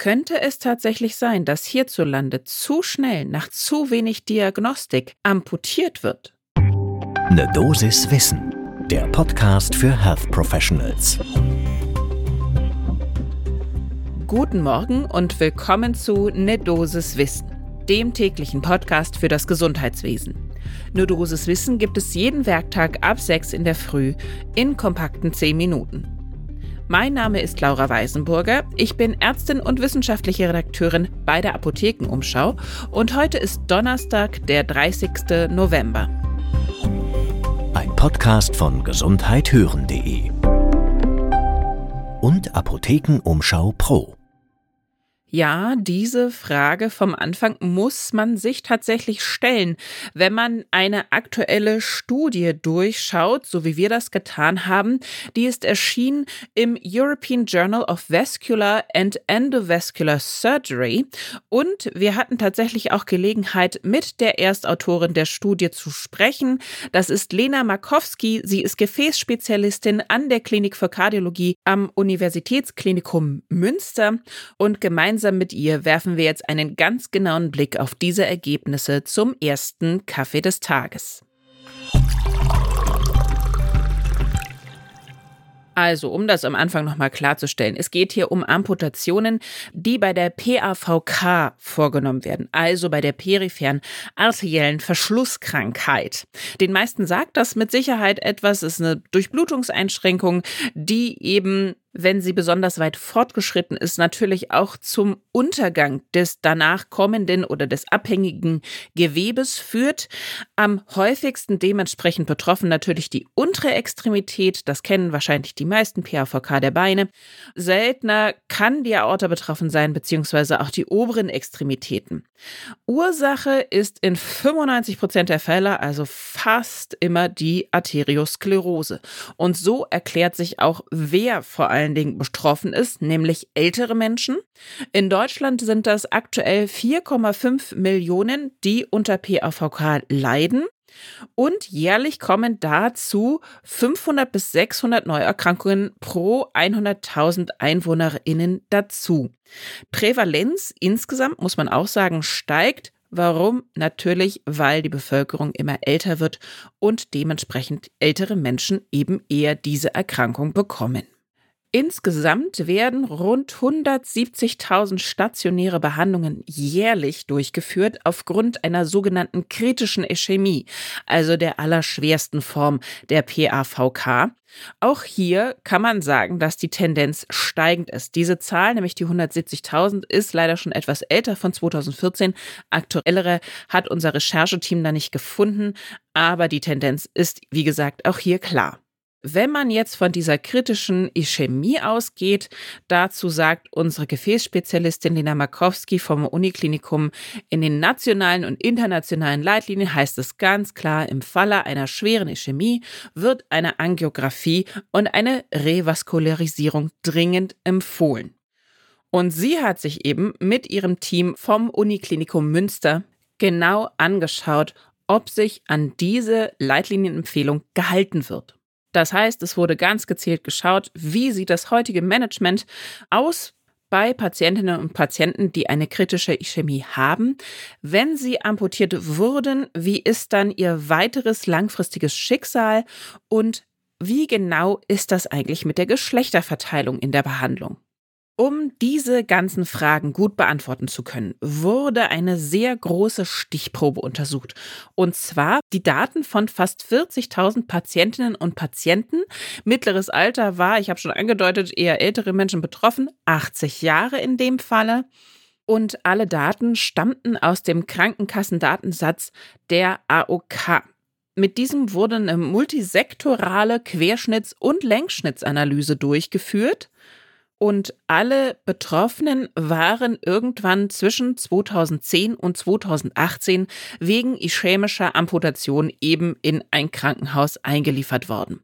Könnte es tatsächlich sein, dass hierzulande zu schnell nach zu wenig Diagnostik amputiert wird? Ne Dosis Wissen, der Podcast für Health Professionals. Guten Morgen und willkommen zu Ne Dosis Wissen, dem täglichen Podcast für das Gesundheitswesen. Ne Dosis Wissen gibt es jeden Werktag ab 6 in der Früh in kompakten 10 Minuten. Mein Name ist Laura Weisenburger. Ich bin Ärztin und wissenschaftliche Redakteurin bei der Apothekenumschau und heute ist Donnerstag, der 30. November. Ein Podcast von gesundheithören.de und Apothekenumschau Pro. Ja, diese Frage vom Anfang muss man sich tatsächlich stellen, wenn man eine aktuelle Studie durchschaut, so wie wir das getan haben. Die ist erschienen im European Journal of Vascular and Endovascular Surgery und wir hatten tatsächlich auch Gelegenheit, mit der Erstautorin der Studie zu sprechen. Das ist Lena Markowski. Sie ist Gefäßspezialistin an der Klinik für Kardiologie am Universitätsklinikum Münster und gemeinsam Gemeinsam mit ihr werfen wir jetzt einen ganz genauen Blick auf diese Ergebnisse zum ersten Kaffee des Tages. Also, um das am Anfang nochmal klarzustellen, es geht hier um Amputationen, die bei der PAVK vorgenommen werden, also bei der peripheren arteriellen Verschlusskrankheit. Den meisten sagt das mit Sicherheit etwas, ist eine Durchblutungseinschränkung, die eben wenn sie besonders weit fortgeschritten ist, natürlich auch zum Untergang des danach kommenden oder des abhängigen Gewebes führt. Am häufigsten dementsprechend betroffen natürlich die untere Extremität, das kennen wahrscheinlich die meisten PAVK der Beine. Seltener kann die Aorta betroffen sein, beziehungsweise auch die oberen Extremitäten. Ursache ist in 95 Prozent der Fälle also fast immer die Arteriosklerose. Und so erklärt sich auch, wer vor allem allen Dingen betroffen ist, nämlich ältere Menschen. In Deutschland sind das aktuell 4,5 Millionen, die unter PAVK leiden. Und jährlich kommen dazu 500 bis 600 Neuerkrankungen pro 100.000 EinwohnerInnen dazu. Prävalenz insgesamt, muss man auch sagen, steigt. Warum? Natürlich, weil die Bevölkerung immer älter wird und dementsprechend ältere Menschen eben eher diese Erkrankung bekommen. Insgesamt werden rund 170.000 stationäre Behandlungen jährlich durchgeführt aufgrund einer sogenannten kritischen Ischämie, also der allerschwersten Form der PAVK. Auch hier kann man sagen, dass die Tendenz steigend ist. Diese Zahl, nämlich die 170.000, ist leider schon etwas älter von 2014. Aktuellere hat unser Rechercheteam da nicht gefunden, aber die Tendenz ist, wie gesagt, auch hier klar. Wenn man jetzt von dieser kritischen Ischämie ausgeht, dazu sagt unsere Gefäßspezialistin Lena Markowski vom Uniklinikum, in den nationalen und internationalen Leitlinien heißt es ganz klar, im Falle einer schweren Ischämie wird eine Angiografie und eine Revaskularisierung dringend empfohlen. Und sie hat sich eben mit ihrem Team vom Uniklinikum Münster genau angeschaut, ob sich an diese Leitlinienempfehlung gehalten wird. Das heißt, es wurde ganz gezielt geschaut, wie sieht das heutige Management aus bei Patientinnen und Patienten, die eine kritische Ischämie haben. Wenn sie amputiert wurden, wie ist dann ihr weiteres langfristiges Schicksal und wie genau ist das eigentlich mit der Geschlechterverteilung in der Behandlung? Um diese ganzen Fragen gut beantworten zu können, wurde eine sehr große Stichprobe untersucht. Und zwar die Daten von fast 40.000 Patientinnen und Patienten. Mittleres Alter war, ich habe schon angedeutet, eher ältere Menschen betroffen, 80 Jahre in dem Falle. Und alle Daten stammten aus dem Krankenkassendatensatz der AOK. Mit diesem wurde eine multisektorale Querschnitts- und Längsschnittsanalyse durchgeführt und alle Betroffenen waren irgendwann zwischen 2010 und 2018 wegen ischämischer Amputation eben in ein Krankenhaus eingeliefert worden.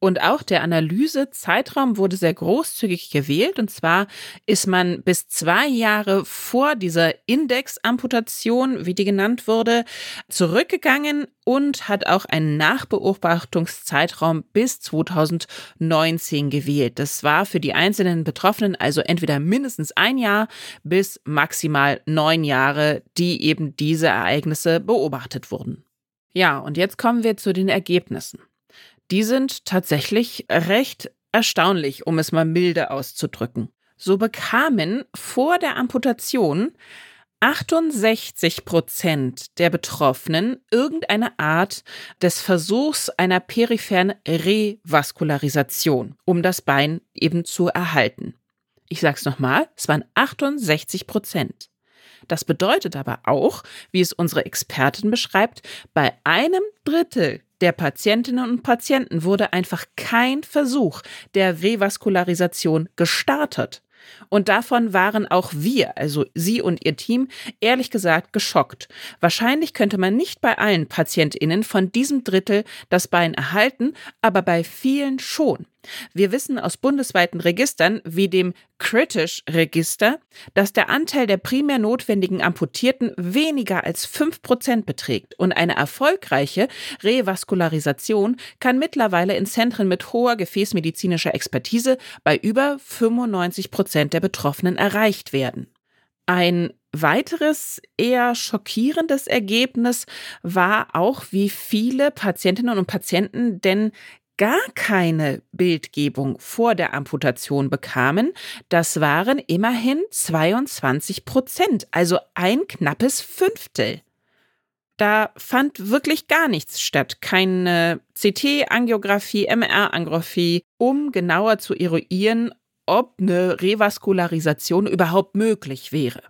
Und auch der Analysezeitraum wurde sehr großzügig gewählt. Und zwar ist man bis zwei Jahre vor dieser Indexamputation, wie die genannt wurde, zurückgegangen und hat auch einen Nachbeobachtungszeitraum bis 2019 gewählt. Das war für die einzelnen Betroffenen also entweder mindestens ein Jahr bis maximal neun Jahre, die eben diese Ereignisse beobachtet wurden. Ja, und jetzt kommen wir zu den Ergebnissen die sind tatsächlich recht erstaunlich, um es mal milde auszudrücken. So bekamen vor der Amputation 68 Prozent der Betroffenen irgendeine Art des Versuchs einer peripheren Revaskularisation, um das Bein eben zu erhalten. Ich sag's nochmal, es waren 68 Prozent. Das bedeutet aber auch, wie es unsere Expertin beschreibt, bei einem Drittel der Patientinnen und Patienten wurde einfach kein Versuch der Revaskularisation gestartet. Und davon waren auch wir, also Sie und Ihr Team, ehrlich gesagt geschockt. Wahrscheinlich könnte man nicht bei allen Patientinnen von diesem Drittel das Bein erhalten, aber bei vielen schon. Wir wissen aus bundesweiten Registern wie dem Critish-Register, dass der Anteil der primär notwendigen Amputierten weniger als 5% beträgt und eine erfolgreiche Revaskularisation kann mittlerweile in Zentren mit hoher gefäßmedizinischer Expertise bei über 95% der Betroffenen erreicht werden. Ein weiteres eher schockierendes Ergebnis war auch, wie viele Patientinnen und Patienten denn gar keine Bildgebung vor der Amputation bekamen, das waren immerhin 22 Prozent, also ein knappes Fünftel. Da fand wirklich gar nichts statt. Keine CT-Angiografie, MR-Angiografie, um genauer zu eruieren, ob eine Revaskularisation überhaupt möglich wäre.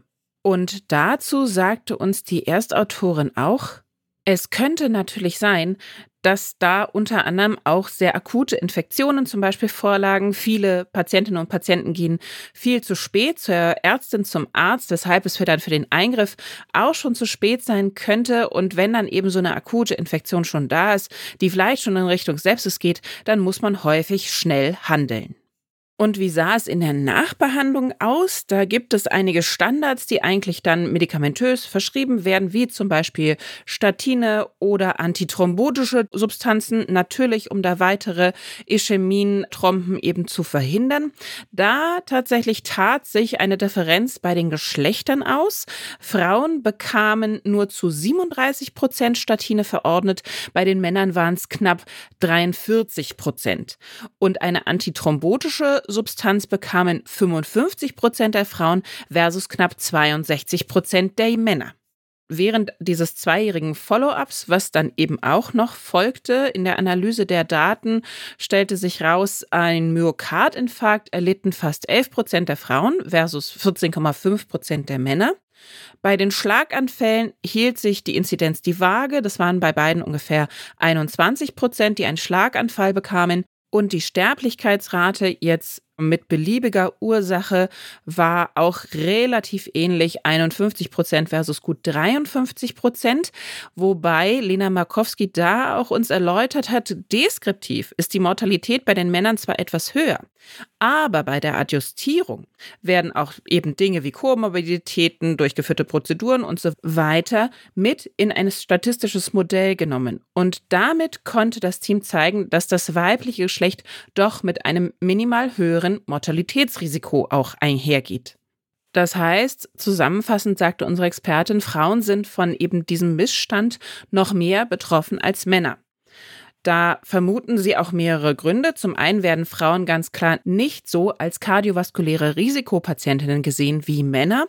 Und dazu sagte uns die Erstautorin auch, es könnte natürlich sein, dass da unter anderem auch sehr akute Infektionen zum Beispiel vorlagen. Viele Patientinnen und Patienten gehen viel zu spät zur Ärztin, zum Arzt, weshalb es für dann für den Eingriff auch schon zu spät sein könnte. Und wenn dann eben so eine akute Infektion schon da ist, die vielleicht schon in Richtung Sepsis geht, dann muss man häufig schnell handeln. Und wie sah es in der Nachbehandlung aus? Da gibt es einige Standards, die eigentlich dann medikamentös verschrieben werden, wie zum Beispiel Statine oder antithrombotische Substanzen, natürlich um da weitere Ischämien-Trompen eben zu verhindern. Da tatsächlich tat sich eine Differenz bei den Geschlechtern aus. Frauen bekamen nur zu 37 Prozent Statine verordnet, bei den Männern waren es knapp 43 Prozent. Und eine antithrombotische Substanz bekamen 55 Prozent der Frauen versus knapp 62 Prozent der Männer. Während dieses zweijährigen Follow-ups, was dann eben auch noch folgte, in der Analyse der Daten stellte sich raus, ein Myokardinfarkt erlitten fast 11 Prozent der Frauen versus 14,5 Prozent der Männer. Bei den Schlaganfällen hielt sich die Inzidenz die Waage. Das waren bei beiden ungefähr 21 Prozent, die einen Schlaganfall bekamen. Und die Sterblichkeitsrate jetzt mit beliebiger Ursache war auch relativ ähnlich, 51 Prozent versus gut 53 Prozent, wobei Lena Markowski da auch uns erläutert hat, deskriptiv ist die Mortalität bei den Männern zwar etwas höher, aber bei der Adjustierung werden auch eben Dinge wie Komorbiditäten, durchgeführte Prozeduren und so weiter mit in ein statistisches Modell genommen. Und damit konnte das Team zeigen, dass das weibliche Geschlecht doch mit einem minimal höheren höheren Mortalitätsrisiko auch einhergeht. Das heißt, zusammenfassend sagte unsere Expertin, Frauen sind von eben diesem Missstand noch mehr betroffen als Männer. Da vermuten sie auch mehrere Gründe. Zum einen werden Frauen ganz klar nicht so als kardiovaskuläre Risikopatientinnen gesehen wie Männer.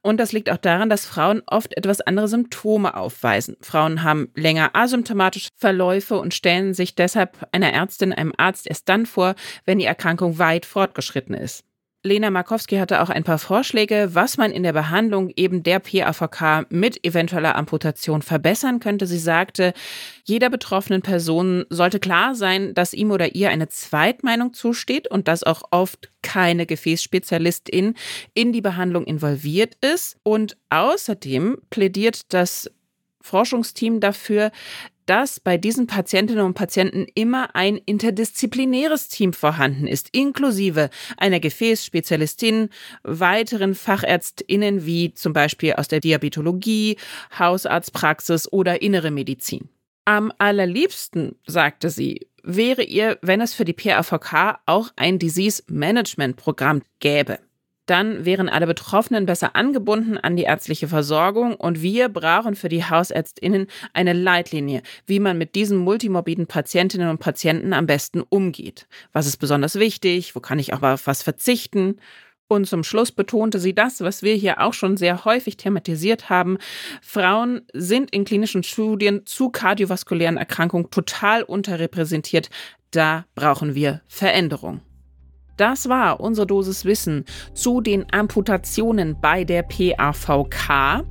Und das liegt auch daran, dass Frauen oft etwas andere Symptome aufweisen. Frauen haben länger asymptomatische Verläufe und stellen sich deshalb einer Ärztin, einem Arzt erst dann vor, wenn die Erkrankung weit fortgeschritten ist. Lena Markowski hatte auch ein paar Vorschläge, was man in der Behandlung eben der PAVK mit eventueller Amputation verbessern könnte. Sie sagte, jeder betroffenen Person sollte klar sein, dass ihm oder ihr eine Zweitmeinung zusteht und dass auch oft keine Gefäßspezialistin in die Behandlung involviert ist. Und außerdem plädiert das Forschungsteam dafür, dass bei diesen Patientinnen und Patienten immer ein interdisziplinäres Team vorhanden ist, inklusive einer Gefäßspezialistin, weiteren Fachärztinnen wie zum Beispiel aus der Diabetologie, Hausarztpraxis oder innere Medizin. Am allerliebsten, sagte sie, wäre ihr, wenn es für die PAVK auch ein Disease Management Programm gäbe. Dann wären alle Betroffenen besser angebunden an die ärztliche Versorgung und wir brauchen für die Hausärztinnen eine Leitlinie, wie man mit diesen multimorbiden Patientinnen und Patienten am besten umgeht. Was ist besonders wichtig? Wo kann ich auch auf was verzichten? Und zum Schluss betonte sie das, was wir hier auch schon sehr häufig thematisiert haben. Frauen sind in klinischen Studien zu kardiovaskulären Erkrankungen total unterrepräsentiert. Da brauchen wir Veränderung. Das war unsere Dosis Wissen zu den Amputationen bei der PAVK.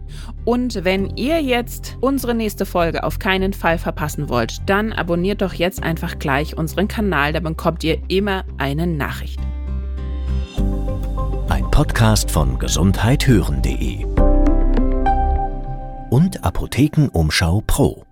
Und wenn ihr jetzt unsere nächste Folge auf keinen Fall verpassen wollt, dann abonniert doch jetzt einfach gleich unseren Kanal, da bekommt ihr immer eine Nachricht. Ein Podcast von gesundheithören.de und Apothekenumschau Pro.